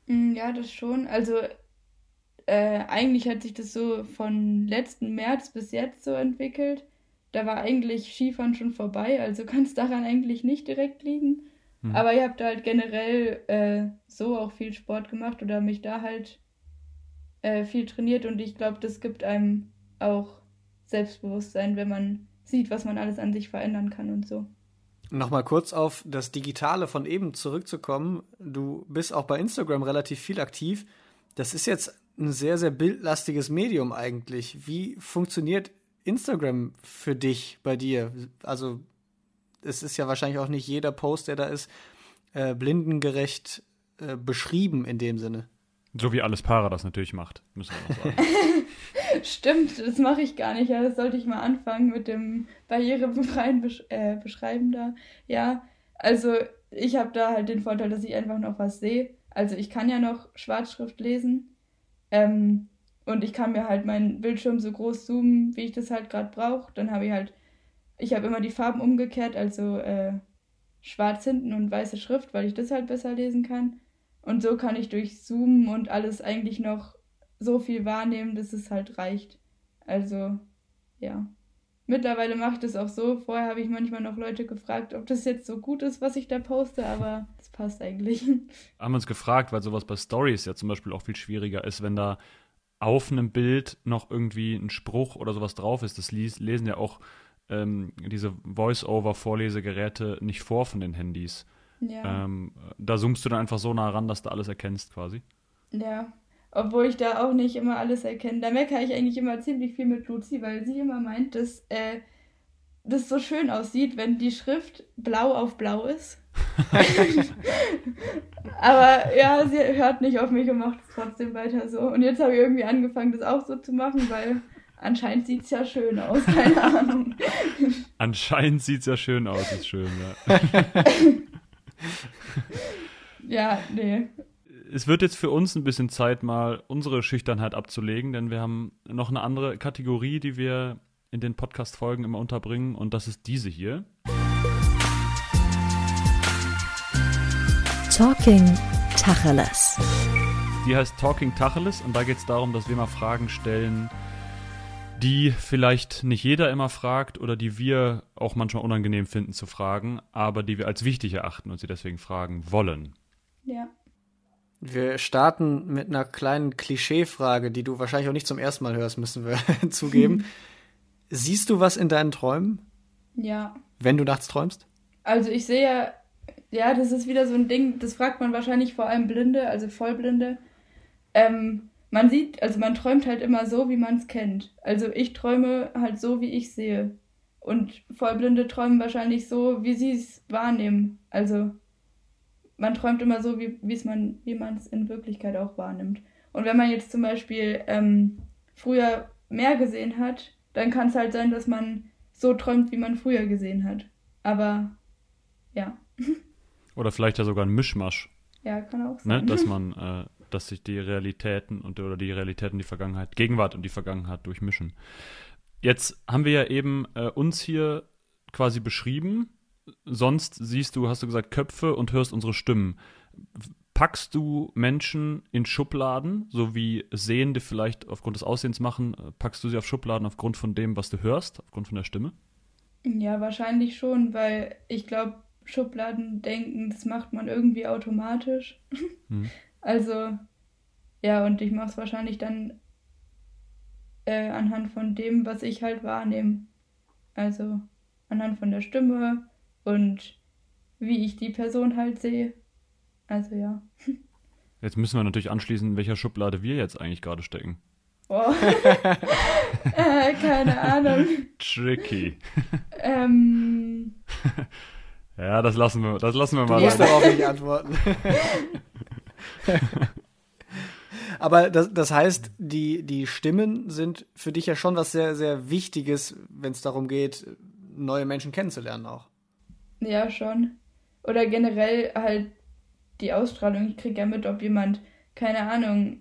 Mm, ja, das schon. Also äh, eigentlich hat sich das so von letzten März bis jetzt so entwickelt da war eigentlich Skifahren schon vorbei, also kann es daran eigentlich nicht direkt liegen. Hm. Aber ihr habt da halt generell äh, so auch viel Sport gemacht oder mich da halt äh, viel trainiert und ich glaube, das gibt einem auch Selbstbewusstsein, wenn man sieht, was man alles an sich verändern kann und so. Nochmal kurz auf das Digitale von eben zurückzukommen. Du bist auch bei Instagram relativ viel aktiv. Das ist jetzt ein sehr, sehr bildlastiges Medium eigentlich. Wie funktioniert Instagram für dich, bei dir? Also es ist ja wahrscheinlich auch nicht jeder Post, der da ist, äh, blindengerecht äh, beschrieben in dem Sinne. So wie alles Paare das natürlich macht, müssen wir noch sagen. <laughs> Stimmt, das mache ich gar nicht. Ja, das sollte ich mal anfangen mit dem barrierebefreien Besch äh, Beschreiben da. Ja, also ich habe da halt den Vorteil, dass ich einfach noch was sehe. Also ich kann ja noch Schwarzschrift lesen. Ähm, und ich kann mir halt meinen Bildschirm so groß zoomen, wie ich das halt gerade brauche. Dann habe ich halt, ich habe immer die Farben umgekehrt, also äh, schwarz hinten und weiße Schrift, weil ich das halt besser lesen kann. Und so kann ich durch Zoomen und alles eigentlich noch so viel wahrnehmen, dass es halt reicht. Also, ja. Mittlerweile mache ich das auch so. Vorher habe ich manchmal noch Leute gefragt, ob das jetzt so gut ist, was ich da poste, aber es passt eigentlich. <laughs> Haben wir uns gefragt, weil sowas bei Stories ja zum Beispiel auch viel schwieriger ist, wenn da auf einem Bild noch irgendwie ein Spruch oder sowas drauf ist. Das lesen ja auch ähm, diese Voice-Over-Vorlesegeräte nicht vor von den Handys. Ja. Ähm, da zoomst du dann einfach so nah ran, dass du alles erkennst quasi. Ja, obwohl ich da auch nicht immer alles erkenne. Da meckere ich eigentlich immer ziemlich viel mit Luzi, weil sie immer meint, dass äh, das so schön aussieht, wenn die Schrift blau auf blau ist. <laughs> Aber ja, sie hört nicht auf mich und macht es trotzdem weiter so. Und jetzt habe ich irgendwie angefangen, das auch so zu machen, weil anscheinend sieht es ja schön aus. Keine Ahnung. Anscheinend sieht es ja schön aus, ist schön, ja. <laughs> ja, nee. Es wird jetzt für uns ein bisschen Zeit, mal unsere Schüchternheit abzulegen, denn wir haben noch eine andere Kategorie, die wir in den Podcast-Folgen immer unterbringen, und das ist diese hier. Talking Tacheles. Die heißt Talking Tacheles und da geht es darum, dass wir mal Fragen stellen, die vielleicht nicht jeder immer fragt oder die wir auch manchmal unangenehm finden zu fragen, aber die wir als wichtig erachten und sie deswegen fragen wollen. Ja. Wir starten mit einer kleinen Klischeefrage, die du wahrscheinlich auch nicht zum ersten Mal hörst, müssen wir <laughs> zugeben. <laughs> Siehst du was in deinen Träumen, Ja. wenn du nachts träumst? Also ich sehe ja, das ist wieder so ein Ding, das fragt man wahrscheinlich vor allem Blinde, also Vollblinde. Ähm, man sieht, also man träumt halt immer so, wie man es kennt. Also ich träume halt so, wie ich sehe. Und Vollblinde träumen wahrscheinlich so, wie sie es wahrnehmen. Also man träumt immer so, wie man, wie man es in Wirklichkeit auch wahrnimmt. Und wenn man jetzt zum Beispiel ähm, früher mehr gesehen hat, dann kann es halt sein, dass man so träumt, wie man früher gesehen hat. Aber ja, <laughs> Oder vielleicht ja sogar ein Mischmasch, ja, kann auch ne? sein. dass <laughs> man, äh, dass sich die Realitäten und oder die Realitäten die Vergangenheit, Gegenwart und die Vergangenheit durchmischen. Jetzt haben wir ja eben äh, uns hier quasi beschrieben. Sonst siehst du, hast du gesagt, Köpfe und hörst unsere Stimmen. Packst du Menschen in Schubladen, so wie Sehende vielleicht aufgrund des Aussehens machen, äh, packst du sie auf Schubladen aufgrund von dem, was du hörst, aufgrund von der Stimme? Ja, wahrscheinlich schon, weil ich glaube, Schubladen denken, das macht man irgendwie automatisch. Hm. <laughs> Also, ja, und ich mache es wahrscheinlich dann äh, anhand von dem, was ich halt wahrnehme. Also anhand von der Stimme und wie ich die Person halt sehe. Also ja. <laughs> Jetzt müssen wir natürlich anschließen, in welcher Schublade wir jetzt eigentlich gerade stecken. Boah. <laughs> äh, keine Ahnung. Tricky. Ähm, Ja, das lassen wir, das lassen wir Du mal. musst sein. darauf nicht antworten. <laughs> Aber das, das heißt, die, die Stimmen sind für dich ja schon was sehr, sehr Wichtiges, wenn es darum geht, neue Menschen kennenzulernen auch. Ja, schon. Oder generell halt die Ausstrahlung. Ich kriege ja mit, ob jemand, keine Ahnung,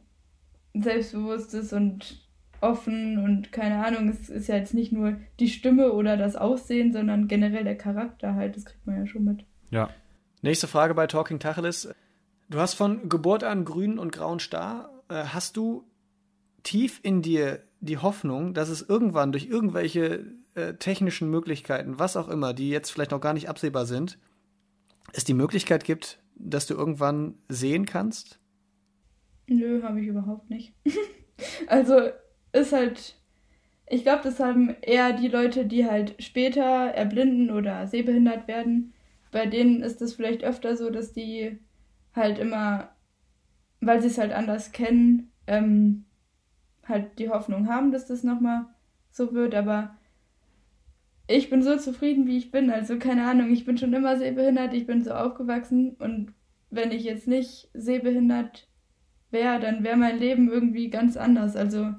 selbstbewusst ist und offen und keine Ahnung, es ist ja jetzt nicht nur die Stimme oder das Aussehen, sondern generell der Charakter halt. Das kriegt man ja schon mit. Ja. Nächste Frage bei Talking Tacheles. Du hast von Geburt an grünen und grauen Star. Äh, Hast du tief in dir die Hoffnung, dass es irgendwann durch irgendwelche äh, technischen Möglichkeiten, was auch immer, die jetzt vielleicht noch gar nicht absehbar sind, es die Möglichkeit gibt, dass du irgendwann sehen kannst? Nö, habe ich überhaupt nicht. <laughs> also ist halt, ich glaube, das haben eher die Leute, die halt später erblinden oder sehbehindert werden. Bei denen ist es vielleicht öfter so, dass die halt immer, weil sie es halt anders kennen, ähm, halt die Hoffnung haben, dass das nochmal so wird. Aber ich bin so zufrieden, wie ich bin. Also keine Ahnung, ich bin schon immer sehbehindert, ich bin so aufgewachsen und wenn ich jetzt nicht sehbehindert wäre, dann wäre mein Leben irgendwie ganz anders. Also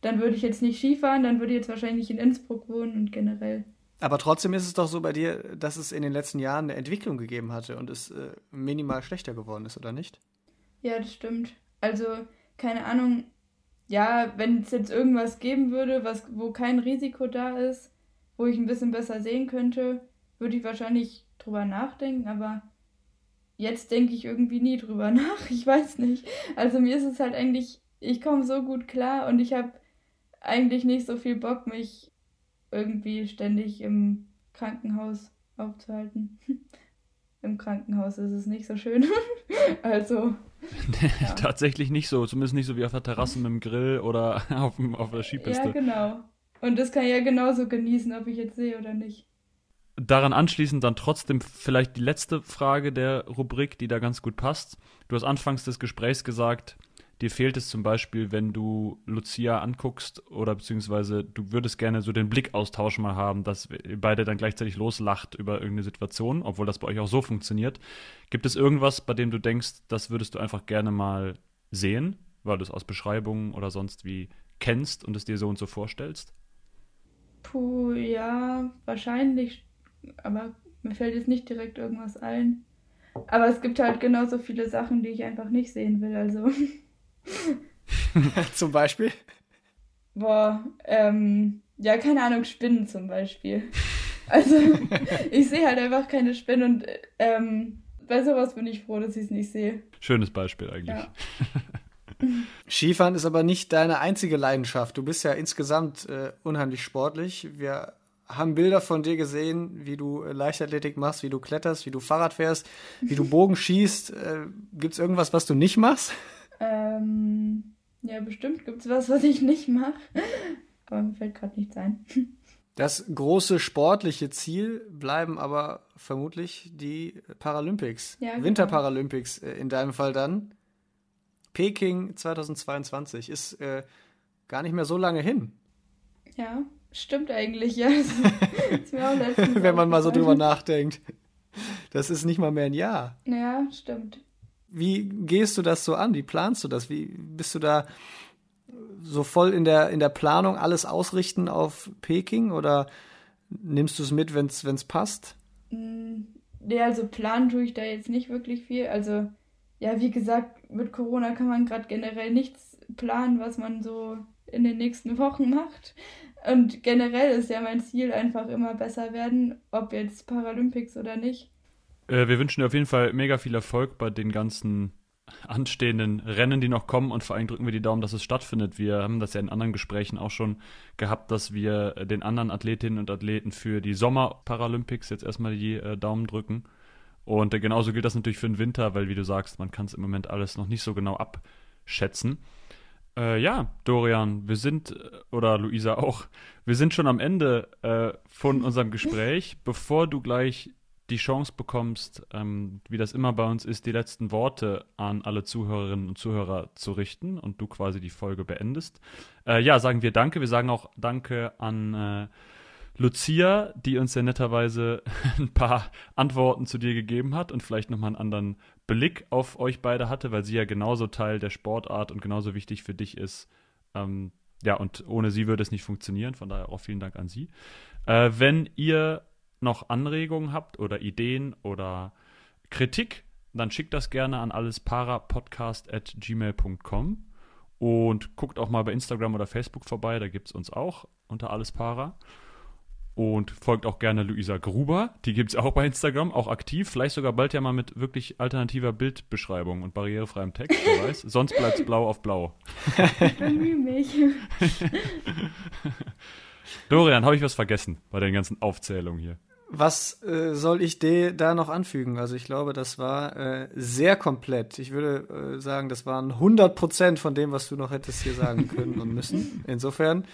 dann würde ich jetzt nicht Skifahren, dann würde ich jetzt wahrscheinlich in Innsbruck wohnen und generell. Aber trotzdem ist es doch so bei dir, dass es in den letzten Jahren eine Entwicklung gegeben hatte und es äh, minimal schlechter geworden ist, oder nicht? Ja, das stimmt. Also, keine Ahnung, ja, wenn es jetzt irgendwas geben würde, was, wo kein Risiko da ist, wo ich ein bisschen besser sehen könnte, würde ich wahrscheinlich drüber nachdenken, aber jetzt denke ich irgendwie nie drüber <laughs> nach. Ich weiß nicht. Also mir ist es halt eigentlich, ich komme so gut klar und ich habe eigentlich nicht so viel Bock, mich irgendwie ständig im Krankenhaus aufzuhalten. <laughs> Im Krankenhaus ist es nicht so schön. <laughs> also, Ja. Tatsächlich nicht so, zumindest nicht so wie auf der Terrasse mit dem Grill oder <laughs> auf, dem- auf der Skipiste. ja, genau. Und das kann ich ja genauso genießen, ob ich jetzt sehe oder nicht. Daran anschließend dann trotzdem vielleicht die letzte Frage der Rubrik, die da ganz gut passt. Du hast anfangs des Gesprächs gesagt, dir fehlt es zum Beispiel, wenn du Lucia anguckst oder beziehungsweise du würdest gerne so den Blickaustausch mal haben, dass beide dann gleichzeitig loslacht über irgendeine Situation, obwohl das bei euch auch so funktioniert. Gibt es irgendwas, bei dem du denkst, das würdest du einfach gerne mal sehen, weil du es aus Beschreibungen oder sonst wie kennst und es dir so und so vorstellst? Puh, ja, wahrscheinlich. Aber mir fällt jetzt nicht direkt irgendwas ein. Aber es gibt halt genauso viele Sachen, die ich einfach nicht sehen will. Also, <laughs> <laughs> Zum Beispiel. boah, ähm, ja, keine Ahnung, Spinnen zum Beispiel. Also, <laughs> ich sehe halt einfach keine Spinnen und ähm, bei sowas bin ich froh, dass ich es nicht sehe. Schönes Beispiel eigentlich. Ja. <laughs> Skifahren ist aber nicht deine einzige Leidenschaft. Du bist ja insgesamt äh, unheimlich sportlich. Wir haben Bilder von dir gesehen, wie du äh, Leichtathletik machst, wie du kletterst, wie du Fahrrad fährst, wie du Bogen schießt. Äh, gibt es irgendwas, was du nicht machst? Ähm, ja, bestimmt gibt es was, was ich nicht mache. Aber mir fällt gerade nichts ein. Das große sportliche Ziel bleiben aber vermutlich die Paralympics, ja, genau. Winterparalympics äh, in deinem Fall dann. Peking 2022 ist äh, gar nicht mehr so lange hin. Ja, stimmt eigentlich, ja. <laughs> Wenn man mal so drüber nachdenkt. Das ist nicht mal mehr ein Jahr. Ja, stimmt. Wie gehst du das so an? Wie planst du das? Wie bist du da so voll in der, in der Planung alles ausrichten auf Peking oder nimmst du es mit, wenn es passt? Mm, nee, also planen tue ich da jetzt nicht wirklich viel. Also, ja, wie gesagt, mit Corona kann man gerade generell nichts planen, was man so in den nächsten Wochen macht. Und generell ist ja mein Ziel einfach immer besser werden, ob jetzt Paralympics oder nicht. Äh, wir wünschen dir auf jeden Fall mega viel Erfolg bei den ganzen anstehenden Rennen, die noch kommen und vor allem drücken wir die Daumen, dass es stattfindet. Wir haben das ja in anderen Gesprächen auch schon gehabt, dass wir den anderen Athletinnen und Athleten für die Sommerparalympics jetzt erstmal die äh, Daumen drücken. Und äh, genauso gilt das natürlich für den Winter, weil wie du sagst, man kann es im Moment alles noch nicht so genau abschätzen. Äh, ja, Dorian, wir sind, äh, oder Luisa auch, wir sind schon am Ende äh, von unserem Gespräch. Bevor du gleich die Chance bekommst, ähm, wie das immer bei uns ist, die letzten Worte an alle Zuhörerinnen und Zuhörer zu richten und du quasi die Folge beendest. Äh, ja, sagen wir Danke. Wir sagen auch Danke an äh, Lucia, die uns ja netterweise <laughs> ein paar Antworten zu dir gegeben hat und vielleicht nochmal einen anderen Blick auf euch beide hatte, weil sie ja genauso Teil der Sportart und genauso wichtig für dich ist. Ähm, ja, und ohne sie würde es nicht funktionieren. Von daher auch vielen Dank an sie. Äh, wenn ihr noch Anregungen habt oder Ideen oder Kritik, dann schickt das gerne an allesparapodcast.gmail.com und guckt auch mal bei Instagram oder Facebook vorbei, da gibt es uns auch unter allespara. Und folgt auch gerne Luisa Gruber, die gibt es auch bei Instagram, auch aktiv, vielleicht sogar bald ja mal mit wirklich alternativer Bildbeschreibung und barrierefreiem Text, wer <laughs> weiß. Sonst bleibt es blau auf blau. Ich bemühe mich. <laughs> Dorian, habe ich was vergessen bei den ganzen Aufzählungen hier? Was äh, soll ich da noch anfügen? Also ich glaube, das war äh, sehr komplett. Ich würde äh, sagen, das waren 100 Prozent von dem, was du noch hättest hier sagen können und müssen. Insofern,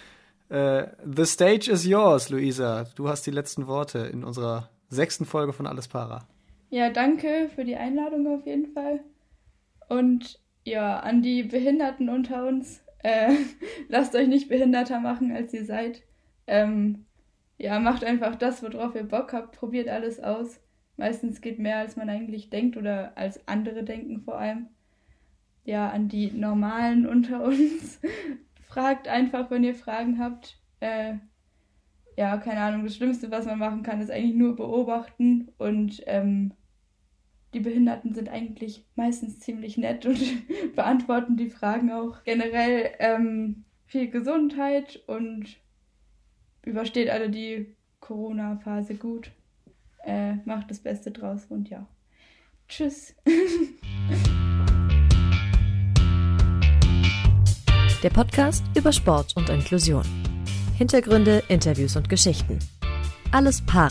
äh, the stage is yours, Luisa. Du hast die letzten Worte in unserer sechsten Folge von Alles Para. Ja, danke für die Einladung auf jeden Fall. Und ja, an die Behinderten unter uns, äh, <laughs> lasst euch nicht behinderter machen, als ihr seid. Ähm, ja, macht einfach das, worauf ihr Bock habt, probiert alles aus. Meistens geht mehr, als man eigentlich denkt oder als andere denken vor allem. Ja, an die Normalen unter uns. <laughs> Fragt einfach, wenn ihr Fragen habt. Äh, ja, keine Ahnung, das Schlimmste, was man machen kann, ist eigentlich nur beobachten und ähm, die Behinderten sind eigentlich meistens ziemlich nett und <laughs> beantworten die Fragen auch. Generell ähm, viel Gesundheit und übersteht alle die Corona-Phase gut. Äh, macht das Beste draus und ja. Tschüss. <laughs> Der Podcast über Sport und Inklusion. Hintergründe, Interviews und Geschichten. Alles Para.